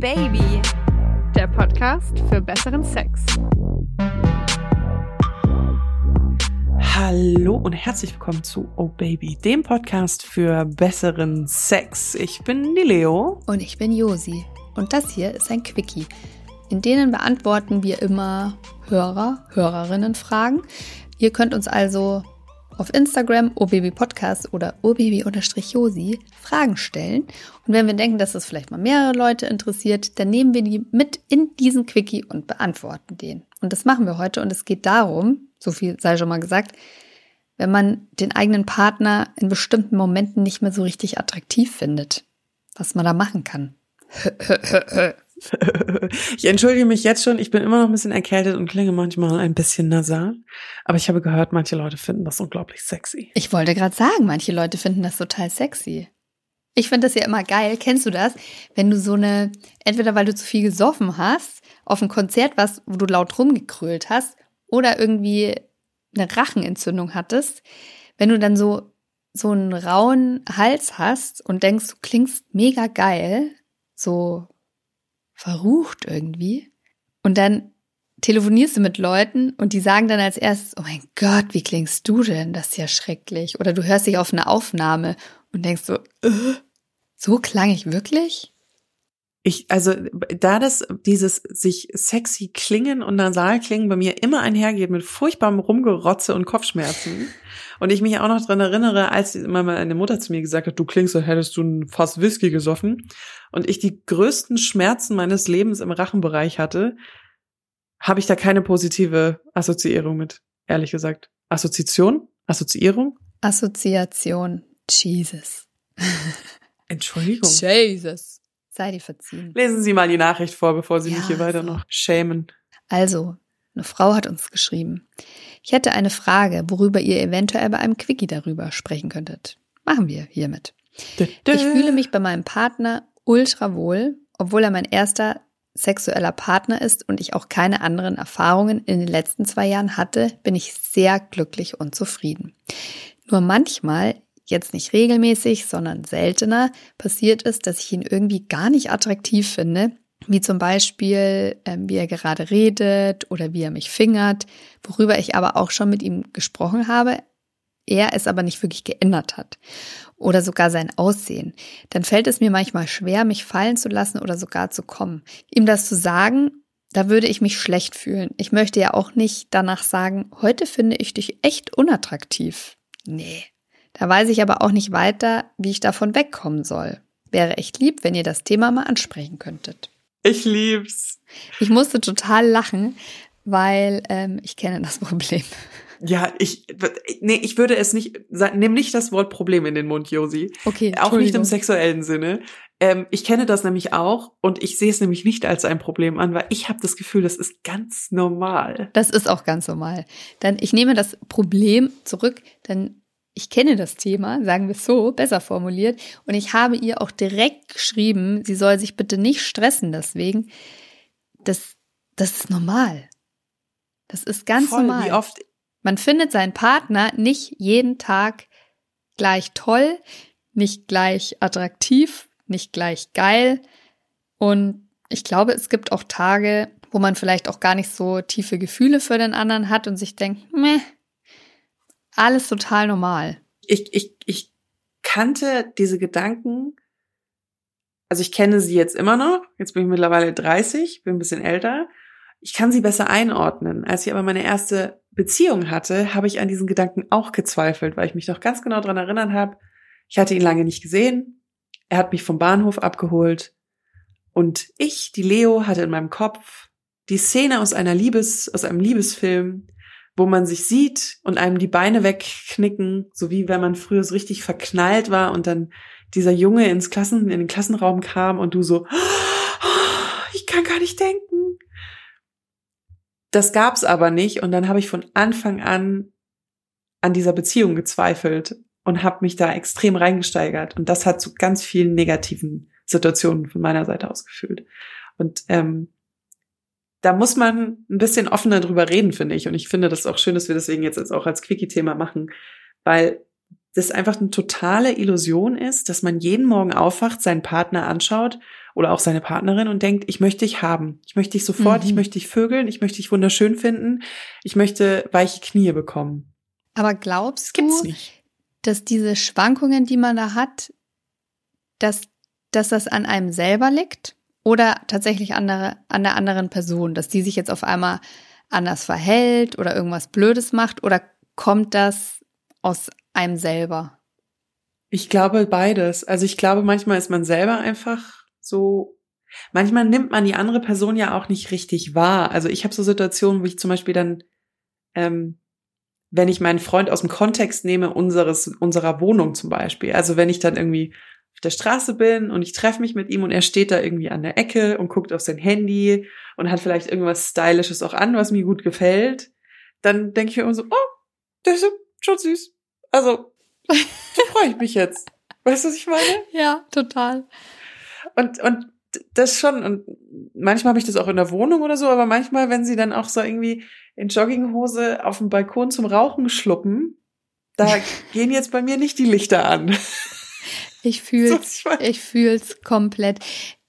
Baby, der Podcast für besseren Sex. Hallo und herzlich willkommen zu Oh Baby, dem Podcast für besseren Sex. Ich bin die Leo. Und ich bin Josi. Und das hier ist ein Quickie. In denen beantworten wir immer Hörer, Hörerinnen Fragen. Ihr könnt uns also auf Instagram obabypodcast oder obaby-josi Fragen stellen. Und wenn wir denken, dass das vielleicht mal mehrere Leute interessiert, dann nehmen wir die mit in diesen Quickie und beantworten den. Und das machen wir heute. Und es geht darum, so viel sei schon mal gesagt, wenn man den eigenen Partner in bestimmten Momenten nicht mehr so richtig attraktiv findet, was man da machen kann. ich entschuldige mich jetzt schon, ich bin immer noch ein bisschen erkältet und klinge manchmal ein bisschen nasal. Aber ich habe gehört, manche Leute finden das unglaublich sexy. Ich wollte gerade sagen, manche Leute finden das total sexy. Ich finde das ja immer geil. Kennst du das? Wenn du so eine, entweder weil du zu viel gesoffen hast, auf ein Konzert warst, wo du laut rumgekrölt hast, oder irgendwie eine Rachenentzündung hattest, wenn du dann so, so einen rauen Hals hast und denkst, du klingst mega geil, so verrucht irgendwie. Und dann telefonierst du mit Leuten und die sagen dann als erstes, oh mein Gott, wie klingst du denn? Das ist ja schrecklich. Oder du hörst dich auf eine Aufnahme und denkst so, äh, so klang ich wirklich? Ich, also, da das, dieses sich sexy klingen und nasal klingen bei mir immer einhergeht mit furchtbarem Rumgerotze und Kopfschmerzen. Und ich mich auch noch dran erinnere, als immer meine Mutter zu mir gesagt hat, du klingst, als hättest du ein Fass Whisky gesoffen. Und ich die größten Schmerzen meines Lebens im Rachenbereich hatte, habe ich da keine positive Assoziierung mit, ehrlich gesagt. Assoziation? Assoziierung? Assoziation. Jesus. Entschuldigung. Jesus sei dir verziehen. Lesen Sie mal die Nachricht vor, bevor Sie ja, mich hier weiter noch schämen. Also, eine Frau hat uns geschrieben. Ich hätte eine Frage, worüber ihr eventuell bei einem Quickie darüber sprechen könntet. Machen wir hiermit. Ich fühle mich bei meinem Partner ultra wohl, obwohl er mein erster sexueller Partner ist und ich auch keine anderen Erfahrungen in den letzten zwei Jahren hatte, bin ich sehr glücklich und zufrieden. Nur manchmal jetzt nicht regelmäßig, sondern seltener passiert ist, dass ich ihn irgendwie gar nicht attraktiv finde, wie zum Beispiel, ähm, wie er gerade redet oder wie er mich fingert, worüber ich aber auch schon mit ihm gesprochen habe, er es aber nicht wirklich geändert hat oder sogar sein Aussehen, dann fällt es mir manchmal schwer, mich fallen zu lassen oder sogar zu kommen. Ihm das zu sagen, da würde ich mich schlecht fühlen. Ich möchte ja auch nicht danach sagen, heute finde ich dich echt unattraktiv. Nee, da weiß ich aber auch nicht weiter, wie ich davon wegkommen soll. Wäre echt lieb, wenn ihr das Thema mal ansprechen könntet. Ich lieb's. Ich musste total lachen, weil ähm, ich kenne das Problem. Ja, ich, nee, ich würde es nicht, nimm nicht das Wort Problem in den Mund, Josi. Okay. Auch nicht im sexuellen Sinne. Ähm, ich kenne das nämlich auch und ich sehe es nämlich nicht als ein Problem an, weil ich habe das Gefühl, das ist ganz normal. Das ist auch ganz normal. Dann ich nehme das Problem zurück, denn ich kenne das Thema, sagen wir es so, besser formuliert. Und ich habe ihr auch direkt geschrieben, sie soll sich bitte nicht stressen deswegen. Das, das ist normal. Das ist ganz Voll, normal. Wie oft Man findet seinen Partner nicht jeden Tag gleich toll, nicht gleich attraktiv, nicht gleich geil. Und ich glaube, es gibt auch Tage, wo man vielleicht auch gar nicht so tiefe Gefühle für den anderen hat und sich denkt, meh, alles total normal. ich, ich, ich kannte diese Gedanken, also ich kenne sie jetzt immer noch, jetzt bin ich mittlerweile 30, bin ein bisschen älter. Ich kann sie besser einordnen. Als ich aber meine erste Beziehung hatte, habe ich an diesen Gedanken auch gezweifelt, weil ich mich noch ganz genau dran erinnern habe. Ich hatte ihn lange nicht gesehen. Er hat mich vom Bahnhof abgeholt. Und ich, die Leo, hatte in meinem Kopf die Szene aus einer Liebes, aus einem Liebesfilm, wo man sich sieht und einem die Beine wegknicken, so wie wenn man früher so richtig verknallt war und dann dieser Junge ins Klassen, in den Klassenraum kam und du so, ich kann gar nicht denken. Das gab's aber nicht und dann habe ich von Anfang an an dieser Beziehung gezweifelt und habe mich da extrem reingesteigert und das hat zu ganz vielen negativen Situationen von meiner Seite aus geführt. Und ähm, da muss man ein bisschen offener drüber reden, finde ich. Und ich finde das auch schön, dass wir deswegen jetzt auch als Quickie-Thema machen, weil das einfach eine totale Illusion ist, dass man jeden Morgen aufwacht, seinen Partner anschaut oder auch seine Partnerin und denkt, ich möchte dich haben. Ich möchte dich sofort, mhm. ich möchte dich vögeln, ich möchte dich wunderschön finden, ich möchte weiche Knie bekommen. Aber glaubst du, dass diese Schwankungen, die man da hat, dass, dass das an einem selber liegt oder tatsächlich andere, an der anderen Person, dass die sich jetzt auf einmal anders verhält oder irgendwas Blödes macht oder kommt das aus einem selber? Ich glaube beides. Also ich glaube, manchmal ist man selber einfach so. Manchmal nimmt man die andere Person ja auch nicht richtig wahr. Also ich habe so Situationen, wo ich zum Beispiel dann, ähm, wenn ich meinen Freund aus dem Kontext nehme, unseres, unserer Wohnung zum Beispiel. Also wenn ich dann irgendwie auf der Straße bin und ich treffe mich mit ihm und er steht da irgendwie an der Ecke und guckt auf sein Handy und hat vielleicht irgendwas Stylisches auch an, was mir gut gefällt, dann denke ich mir immer so, oh, das ist schon süß. Also, da freue ich mich jetzt. Weißt du, was ich meine? Ja, total. Und, und das schon, und manchmal habe ich das auch in der Wohnung oder so, aber manchmal, wenn sie dann auch so irgendwie in Jogginghose auf dem Balkon zum Rauchen schluppen, da gehen jetzt bei mir nicht die Lichter an. Ich fühl's, ich fühl's komplett.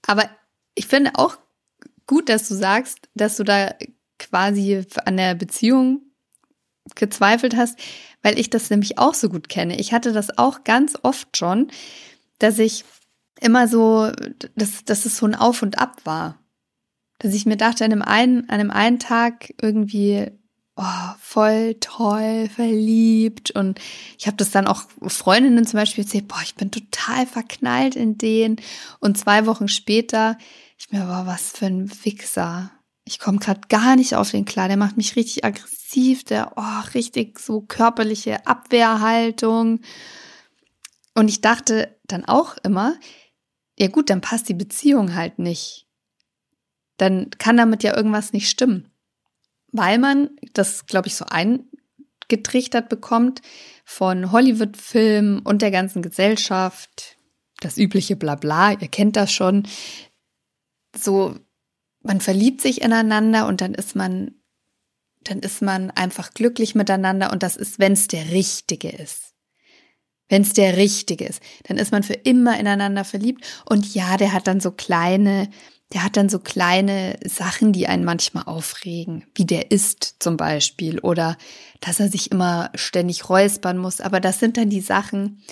Aber ich finde auch gut, dass du sagst, dass du da quasi an der Beziehung gezweifelt hast, weil ich das nämlich auch so gut kenne. Ich hatte das auch ganz oft schon, dass ich immer so, dass, dass es so ein Auf und Ab war. Dass ich mir dachte, an einem einen, an einem einen Tag irgendwie, oh, voll toll, verliebt. Und ich habe das dann auch Freundinnen zum Beispiel erzählt, boah, ich bin total verknallt in den. Und zwei Wochen später, ich mir, boah, was für ein Wichser. Ich komme gerade gar nicht auf den klar. Der macht mich richtig aggressiv, der, oh, richtig so körperliche Abwehrhaltung. Und ich dachte dann auch immer, ja gut, dann passt die Beziehung halt nicht. Dann kann damit ja irgendwas nicht stimmen. Weil man das, glaube ich, so eingetrichtert bekommt von Hollywood-Filmen und der ganzen Gesellschaft. Das übliche Blabla, ihr kennt das schon. So, man verliebt sich ineinander und dann ist man, dann ist man einfach glücklich miteinander und das ist, wenn es der Richtige ist. Wenn es der Richtige ist, dann ist man für immer ineinander verliebt und ja, der hat dann so kleine, der hat dann so kleine Sachen, die einen manchmal aufregen, wie der isst zum Beispiel oder dass er sich immer ständig räuspern muss. Aber das sind dann die Sachen,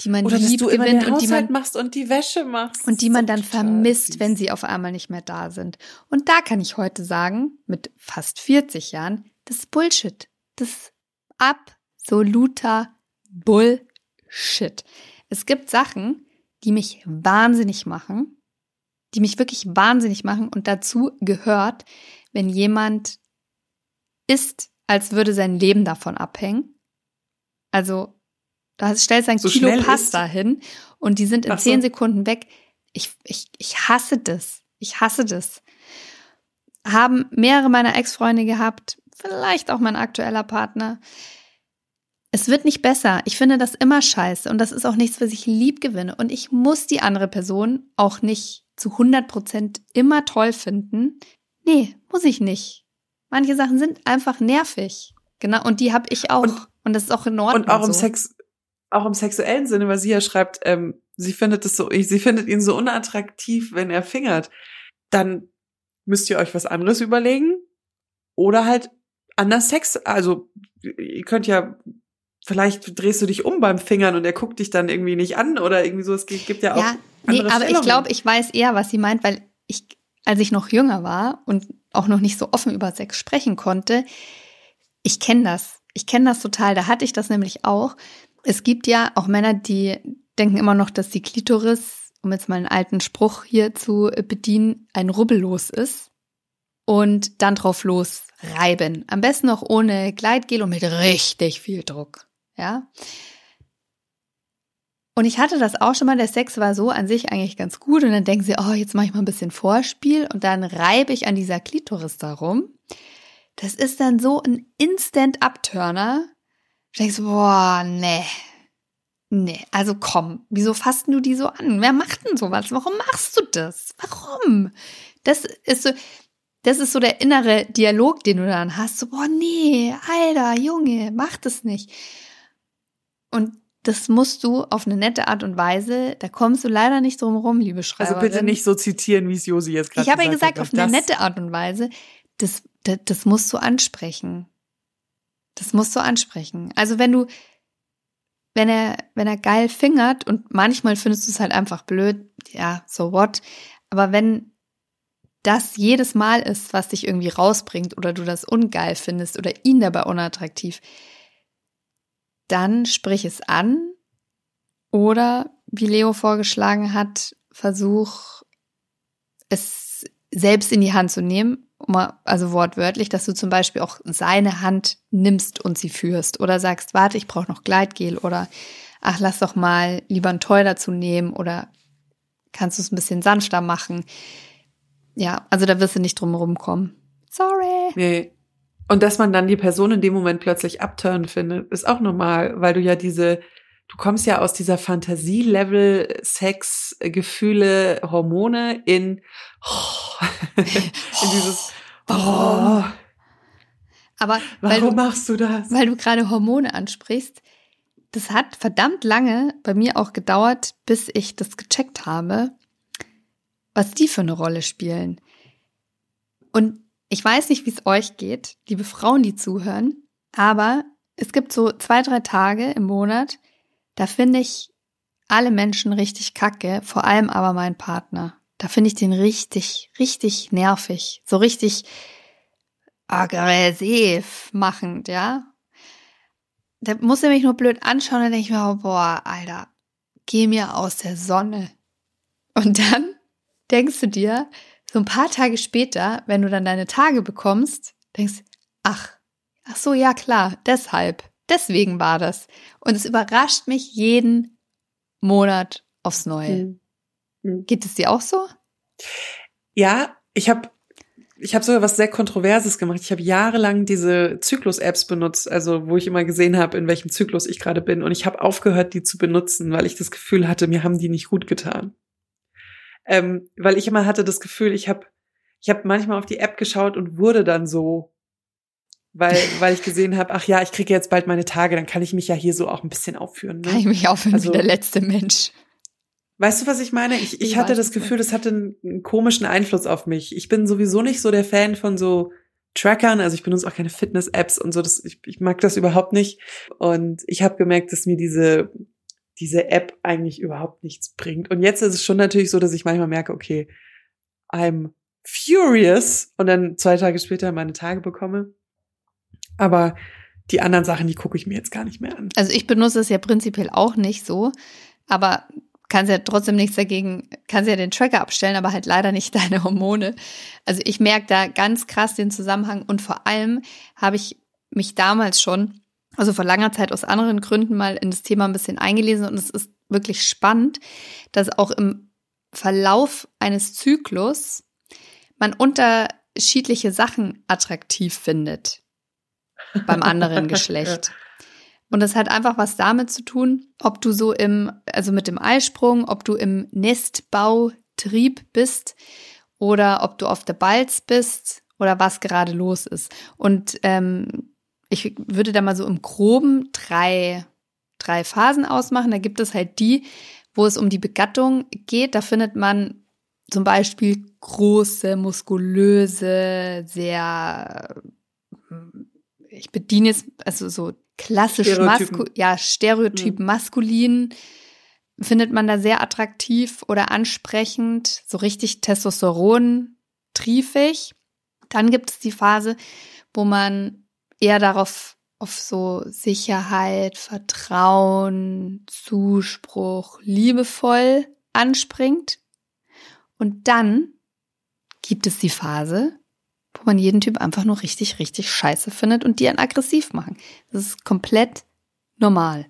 die man Oder lieb dass du immer den und die Haushalt man machst und die Wäsche machst. und die man dann vermisst, süß. wenn sie auf einmal nicht mehr da sind. Und da kann ich heute sagen, mit fast 40 Jahren, das ist Bullshit. Das ist absoluter Bullshit. Es gibt Sachen, die mich wahnsinnig machen, die mich wirklich wahnsinnig machen und dazu gehört, wenn jemand ist, als würde sein Leben davon abhängen. Also da stellst du ein So Kilo Pasta hin und die sind in so. zehn Sekunden weg. Ich, ich, ich hasse das. Ich hasse das. Haben mehrere meiner Ex-Freunde gehabt, vielleicht auch mein aktueller Partner. Es wird nicht besser. Ich finde das immer scheiße und das ist auch nichts, was ich lieb gewinne. Und ich muss die andere Person auch nicht zu 100 Prozent immer toll finden. Nee, muss ich nicht. Manche Sachen sind einfach nervig. Genau, und die habe ich auch. Und, Und- das ist auch in Ordnung. Und auch im so. Sex, auch im sexuellen Sinne, weil sie ja schreibt, ähm, sie findet es so, sie findet ihn so unattraktiv, wenn er fingert. Dann müsst ihr euch was anderes überlegen. Oder halt anders Sex, also ihr könnt ja, vielleicht drehst du dich um beim Fingern und er guckt dich dann irgendwie nicht an oder irgendwie so. Es gibt ja auch. Ja, nee, andere aber ich glaube, ich weiß eher, was sie meint, weil ich, als ich noch jünger war und auch noch nicht so offen über Sex sprechen konnte, ich kenne das. Ich kenne das total. Da hatte ich das nämlich auch. Es gibt ja auch Männer, die denken immer noch, dass die Klitoris, um jetzt mal einen alten Spruch hier zu bedienen, ein Rubbellos ist und dann drauf losreiben. Am besten noch ohne Gleitgel und mit richtig viel Druck. Ja. Und ich hatte das auch schon mal, der Sex war so an sich eigentlich ganz gut und dann denken sie, oh, jetzt mache ich mal ein bisschen Vorspiel und dann reibe ich an dieser Klitoris darum. Das ist dann so ein Instant-Upturner. Du denkst, boah, nee. Nee, also komm, wieso fasst du die so an? Wer macht denn sowas? Warum machst du das? Warum? Das ist so, das ist so der innere Dialog, den du dann hast. So, boah, nee, Alter, Junge, mach das nicht. Und das musst du auf eine nette Art und Weise, da kommst du leider nicht drum rum, liebe Schreiberin. Also bitte nicht so zitieren, wie es Josi jetzt gerade Ich habe ja gesagt gesagt, auf eine nette Art und Weise, das, das, das musst du ansprechen. Das musst du ansprechen. Also wenn du, wenn er, wenn er geil fingert und manchmal findest du es halt einfach blöd, ja, so what. Aber wenn das jedes Mal ist, was dich irgendwie rausbringt oder du das ungeil findest oder ihn dabei unattraktiv, dann sprich es an oder, wie Leo vorgeschlagen hat, versuch es selbst in die Hand zu nehmen, also wortwörtlich, dass du zum Beispiel auch seine Hand nimmst und sie führst oder sagst, warte, ich brauche noch Gleitgel oder ach, lass doch mal lieber ein Toy dazu nehmen oder kannst du es ein bisschen sanfter machen. Ja, also da wirst du nicht drum rumkommen. Sorry. Nee. Und dass man dann die Person in dem Moment plötzlich abturnen findet, ist auch normal, weil du ja diese, du kommst ja aus dieser Fantasie-Level, Sex, Gefühle, Hormone in, oh, in dieses, oh. Aber warum du, machst du das? Weil du gerade Hormone ansprichst. Das hat verdammt lange bei mir auch gedauert, bis ich das gecheckt habe, was die für eine Rolle spielen. Und ich weiß nicht, wie es euch geht, liebe Frauen, die zuhören, aber es gibt so zwei, drei Tage im Monat, da finde ich alle Menschen richtig kacke, vor allem aber mein Partner. Da finde ich den richtig, richtig nervig, so richtig aggressiv machend, ja. Da muss er mich nur blöd anschauen, dann denke ich mir, boah, Alter, geh mir aus der Sonne. Und dann denkst du dir, so ein paar Tage später, wenn du dann deine Tage bekommst, denkst, ach, ach so, ja klar, deshalb, deswegen war das. Und es überrascht mich jeden Monat aufs Neue. Mhm. Geht es dir auch so? Ja, ich habe ich habe sogar was sehr Kontroverses gemacht. Ich habe jahrelang diese Zyklus-Apps benutzt, also wo ich immer gesehen habe, in welchem Zyklus ich gerade bin. Und ich habe aufgehört, die zu benutzen, weil ich das Gefühl hatte, mir haben die nicht gut getan ähm, weil ich immer hatte das Gefühl, ich habe ich hab manchmal auf die App geschaut und wurde dann so, weil, weil ich gesehen habe, ach ja, ich kriege jetzt bald meine Tage, dann kann ich mich ja hier so auch ein bisschen aufführen. Ne? Kann ich mich aufführen also, wie der letzte Mensch. Weißt du, was ich meine? Ich, ich, hatte das Gefühl, das hatte einen, einen komischen Einfluss auf mich. Ich bin sowieso nicht so der Fan von so Trackern, also ich benutze auch keine Fitness-Apps und so, das, ich, ich mag das überhaupt nicht. Und ich habe gemerkt, dass mir diese diese App eigentlich überhaupt nichts bringt. Und jetzt ist es schon natürlich so, dass ich manchmal merke, okay, I'm furious und dann zwei Tage später meine Tage bekomme. Aber die anderen Sachen, die gucke ich mir jetzt gar nicht mehr an. Also ich benutze es ja prinzipiell auch nicht so, aber kannst ja trotzdem nichts dagegen, kannst ja den Tracker abstellen, aber halt leider nicht deine Hormone. Also ich merke da ganz krass den Zusammenhang und vor allem habe ich mich damals schon also vor langer Zeit aus anderen Gründen mal in das Thema ein bisschen eingelesen und es ist wirklich spannend, dass auch im Verlauf eines Zyklus man unterschiedliche Sachen attraktiv findet beim anderen Geschlecht. Und das hat einfach was damit zu tun, ob du so im, also mit dem Eisprung, ob du im Nestbautrieb bist oder ob du auf der Balz bist oder was gerade los ist. Und ähm, ich würde da mal so im Groben drei, drei Phasen ausmachen. Da gibt es halt die, wo es um die Begattung geht. Da findet man zum Beispiel große, muskulöse, sehr, ich bediene es, also so klassisch masku ja, Stereotyp mhm. maskulin findet man da sehr attraktiv oder ansprechend, so richtig Testosteron triefig. Dann gibt es die Phase, wo man eher darauf auf so Sicherheit, Vertrauen, Zuspruch, liebevoll anspringt. Und dann gibt es die Phase, wo man jeden Typ einfach nur richtig, richtig scheiße findet und die einen aggressiv machen. Das ist komplett normal.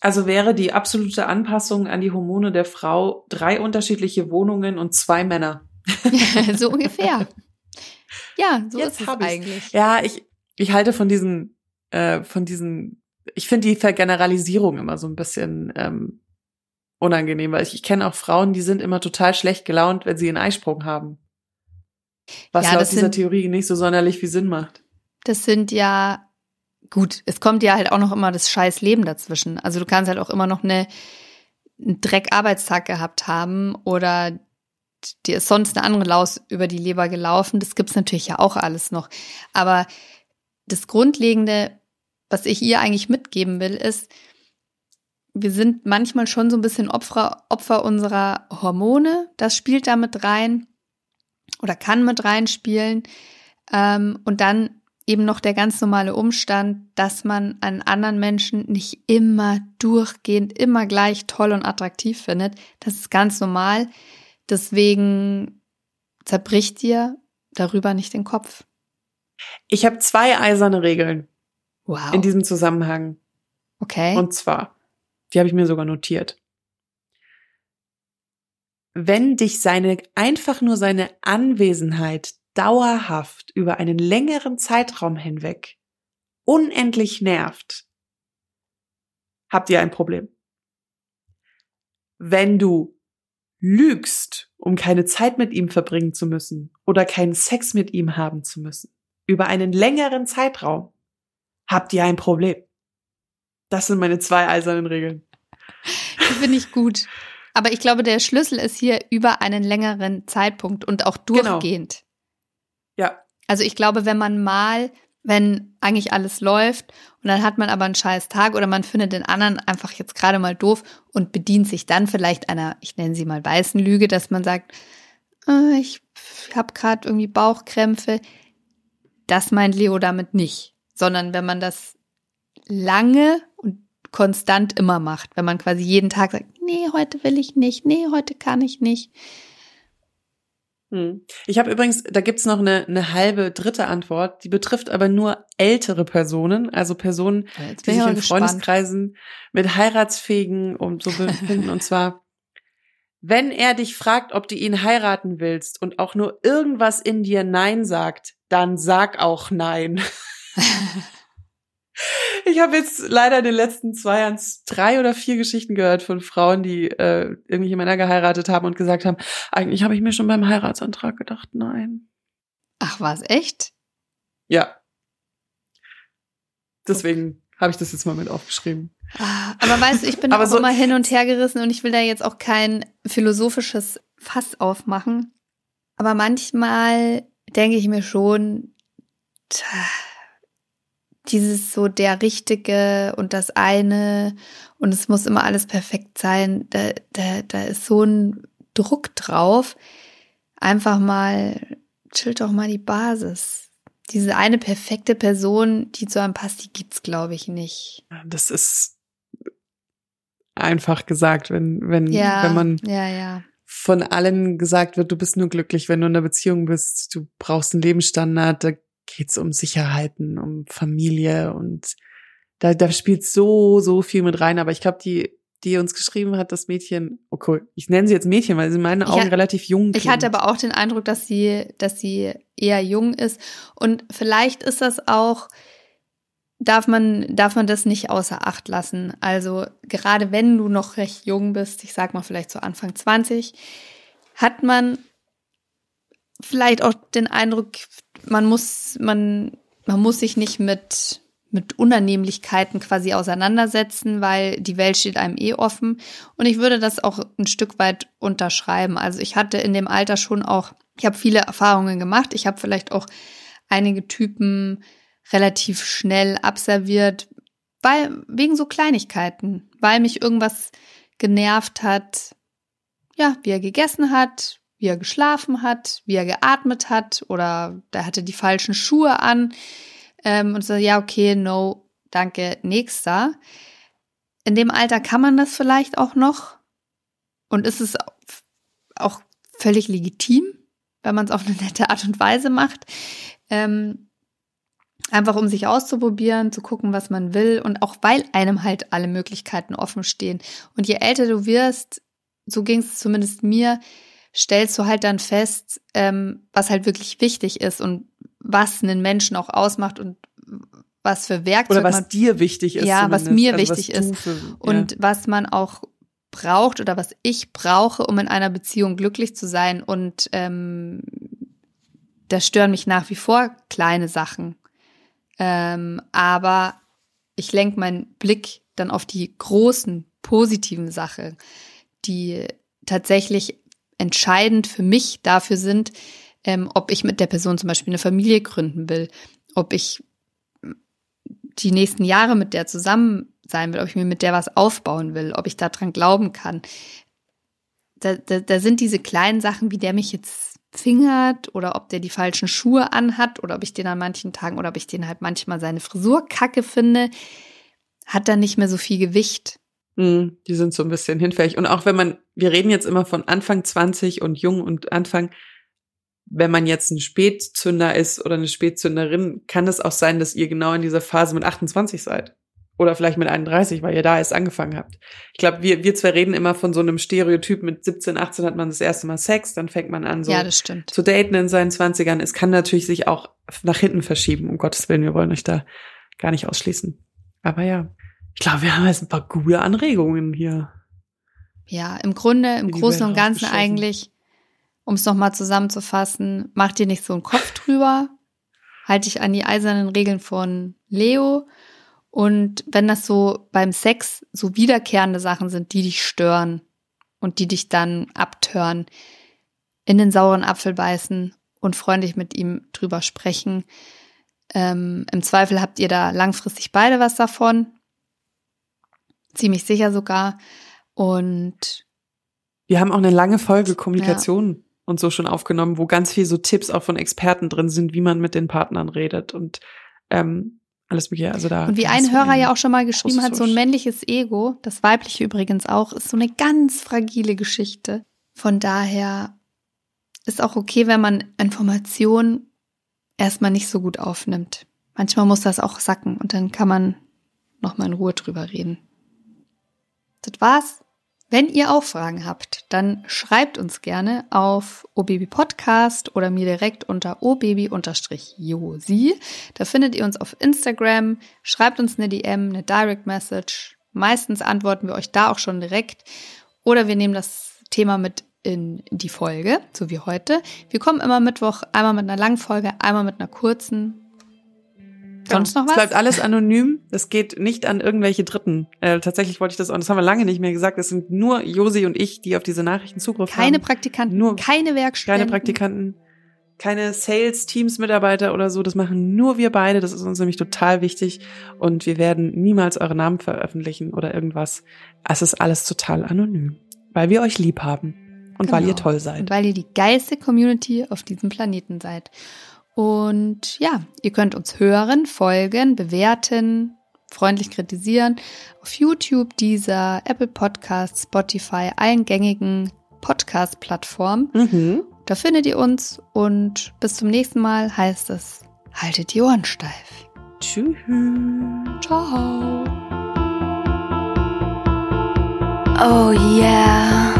Also wäre die absolute Anpassung an die Hormone der Frau drei unterschiedliche Wohnungen und zwei Männer. so ungefähr. Ja, so Jetzt ist es eigentlich. Ja, ich, ich halte von diesen, äh, von diesen, ich finde die Vergeneralisierung immer so ein bisschen ähm, unangenehm, weil ich, ich kenne auch Frauen, die sind immer total schlecht gelaunt, wenn sie einen Eisprung haben. Was ja, laut dieser sind, Theorie nicht so sonderlich viel Sinn macht. Das sind ja gut, es kommt ja halt auch noch immer das scheiß Leben dazwischen. Also du kannst halt auch immer noch eine, einen Dreck-Arbeitstag gehabt haben oder dir ist sonst eine andere Laus über die Leber gelaufen. Das gibt's natürlich ja auch alles noch. Aber das Grundlegende, was ich ihr eigentlich mitgeben will, ist, wir sind manchmal schon so ein bisschen Opfer, Opfer unserer Hormone. Das spielt da mit rein oder kann mit reinspielen. Ähm, und dann eben noch der ganz normale Umstand, dass man einen anderen Menschen nicht immer durchgehend, immer gleich toll und attraktiv findet. Das ist ganz normal. Deswegen zerbricht dir darüber nicht den Kopf. Ich habe zwei eiserne Regeln. Wow. In diesem Zusammenhang. Okay. Und zwar, die habe ich mir sogar notiert. Wenn dich seine, einfach nur seine Anwesenheit dauerhaft über einen längeren Zeitraum hinweg unendlich nervt, habt ihr ein Problem. Wenn du lügst, um keine Zeit mit ihm verbringen zu müssen oder keinen Sex mit ihm haben zu müssen, über einen längeren Zeitraum, habt ihr ein Problem. Das sind meine zwei eisernen Regeln. Die finde ich gut. Aber ich glaube, der Schlüssel ist hier über einen längeren Zeitpunkt und auch Genau. durchgehend. Ja, Also ich glaube, wenn man mal, wenn eigentlich alles läuft und dann hat man aber einen scheiß Tag oder man findet den anderen einfach jetzt gerade mal doof und bedient sich dann vielleicht einer, ich nenne sie mal weißen Lüge, dass man sagt, äh, ich habe gerade irgendwie Bauchkrämpfe. Das meint Leo damit nicht, sondern wenn man das lange und konstant immer macht, wenn man quasi jeden Tag sagt, nee, heute will ich nicht, nee, heute kann ich nicht. Hm. Ich habe übrigens, da gibt's noch eine, eine halbe dritte Antwort, die betrifft aber nur ältere Personen, also Personen, die sich in gespannt. Freundeskreisen mit Heiratsfähigen und so befinden. und zwar, wenn er dich fragt, ob du ihn heiraten willst und auch nur irgendwas in dir Nein sagt, dann sag auch Nein. Ich habe jetzt leider in den letzten zwei Jahren drei oder vier Geschichten gehört von Frauen, die äh, irgendwelche Männer geheiratet haben und gesagt haben, eigentlich habe ich mir schon beim Heiratsantrag gedacht, nein. Ach, was, echt? Ja. Deswegen habe ich das jetzt mal mit aufgeschrieben. Ah, Aber weißt du, ich bin auch so- immer hin und her gerissen und ich will da jetzt auch kein philosophisches Fass aufmachen. Aber manchmal denke ich mir schon, tja, dieses so der Richtige und das eine und es muss immer alles perfekt sein, da, da, da ist so ein Druck drauf. Einfach mal, chillt doch mal die Basis. Diese eine perfekte Person, die zu einem passt, die gibt's, glaube ich, nicht. Das ist einfach gesagt, wenn, wenn, Ja, wenn man ja, ja. Von allen gesagt wird, du bist nur glücklich, wenn du in einer Beziehung bist, du brauchst einen Lebensstandard, da geht's um Sicherheiten, um Familie und da, da spielt so, so viel mit rein. Aber ich glaube, die, die uns geschrieben hat, das Mädchen, oh cool, ich nenne sie jetzt Mädchen, weil sie in meinen Augen ha- relativ jung Ich hatte aber auch den Eindruck, dass sie, dass sie eher jung ist. Und vielleicht ist das auch, darf man, darf man das nicht außer Acht lassen. Also gerade wenn du noch recht jung bist, ich sag mal vielleicht so Anfang 20, hat man vielleicht auch den Eindruck, man muss, man, man muss sich nicht mit, mit Unannehmlichkeiten quasi auseinandersetzen, weil die Welt steht einem eh offen. Und ich würde das auch ein Stück weit unterschreiben. Also ich hatte in dem Alter schon auch, ich habe viele Erfahrungen gemacht. Ich habe vielleicht auch einige Typen relativ schnell abserviert, weil wegen so Kleinigkeiten, weil mich irgendwas genervt hat, ja, wie er gegessen hat, wie er geschlafen hat, wie er geatmet hat oder der hatte die falschen Schuhe an ähm, und so, ja, okay, no, danke, nächster. In dem Alter kann man das vielleicht auch noch und ist es auch völlig legitim, wenn man es auf eine nette Art und Weise macht. Ähm, einfach um sich auszuprobieren, zu gucken, was man will und auch weil einem halt alle Möglichkeiten offen stehen. Und je älter du wirst, so ging es zumindest mir, stellst du halt dann fest, ähm, was halt wirklich wichtig ist und was einen Menschen auch ausmacht und was für Werkzeuge Oder was man dir wichtig ist. Ja, was zumindest. mir Also wichtig du ist. Für, und ja. was man auch braucht oder was ich brauche, um in einer Beziehung glücklich zu sein. Und ähm, da stören mich nach wie vor kleine Sachen. Ähm, aber ich lenke meinen Blick dann auf die großen positiven Sachen, die tatsächlich entscheidend für mich dafür sind, ähm, ob ich mit der Person zum Beispiel eine Familie gründen will, ob ich die nächsten Jahre mit der zusammen sein will, ob ich mir mit der was aufbauen will, ob ich daran glauben kann. Da, da, da sind diese kleinen Sachen, wie der mich jetzt fingert oder ob der die falschen Schuhe anhat oder ob ich den an manchen Tagen oder ob ich den halt manchmal seine Frisur kacke finde, hat dann nicht mehr so viel Gewicht. Mm, die sind so ein bisschen hinfällig. Und auch wenn man, wir reden jetzt immer von Anfang 20 und jung und Anfang, wenn man jetzt ein Spätzünder ist oder eine Spätzünderin, kann es auch sein, dass ihr genau in dieser Phase mit 28 seid. Oder vielleicht mit 31, weil ihr da erst angefangen habt. Ich glaube, wir, wir zwei reden immer von so einem Stereotyp. Mit 17, 18 hat man das erste Mal Sex, dann fängt man an, so ja, zu daten in seinen 20ern. Es kann natürlich sich auch nach hinten verschieben, um Gottes Willen. Wir wollen euch da gar nicht ausschließen. Aber ja, ich glaube, wir haben jetzt ein paar gute Anregungen hier. Ja, im Grunde, im Großen und Ganzen eigentlich um es nochmal zusammenzufassen, mach dir nicht so einen Kopf drüber, halte dich an die eisernen Regeln von Leo. Und wenn das so beim Sex so wiederkehrende Sachen sind, die dich stören und die dich dann abtören, in den sauren Apfel beißen und freundlich mit ihm drüber sprechen. Ähm, Im Zweifel habt ihr da langfristig beide was davon. Ziemlich sicher sogar. Und wir haben auch eine lange Folge Kommunikation und so schon aufgenommen, wo ganz viel so Tipps auch von Experten drin sind, wie man mit den Partnern redet und ähm, alles mögliche. Also da. Und wie ein Hörer ja auch schon mal geschrieben hat, so ein männliches Ego, das weibliche übrigens auch, ist so eine ganz fragile Geschichte. Von daher ist auch okay, wenn man Informationen erstmal nicht so gut aufnimmt. Manchmal muss das auch sacken und dann kann man nochmal in Ruhe drüber reden. Das war's. Wenn ihr auch Fragen habt, dann schreibt uns gerne auf obaby Podcast oder mir direkt unter obaby-josi. Da findet ihr uns auf Instagram. Schreibt uns eine DM, eine Direct Message. Meistens antworten wir euch da auch schon direkt. Oder wir nehmen das Thema mit in die Folge, so wie heute. Wir kommen immer Mittwoch einmal mit einer langen Folge, einmal mit einer kurzen. Sonst noch was? Es bleibt alles anonym. Es geht nicht an irgendwelche Dritten. Äh, tatsächlich wollte ich das, und das haben wir lange nicht mehr gesagt, es sind nur Josi und ich, die auf diese Nachrichten Zugriff keine haben. Keine Praktikanten, nur keine Werkstudenten. Keine Praktikanten, keine Sales-Teams-Mitarbeiter oder so. Das machen nur wir beide. Das ist uns nämlich total wichtig. Und wir werden niemals eure Namen veröffentlichen oder irgendwas. Es ist alles total anonym. Weil wir euch lieb haben. Und genau. weil ihr toll seid. Und weil ihr die geilste Community auf diesem Planeten seid. Und ja, ihr könnt uns hören, folgen, bewerten, freundlich kritisieren auf YouTube, dieser Apple Podcast, Spotify, allen gängigen Podcast-Plattformen. Mhm. Da findet ihr uns und bis zum nächsten Mal heißt es, haltet die Ohren steif. Tschüss. Ciao. Oh yeah.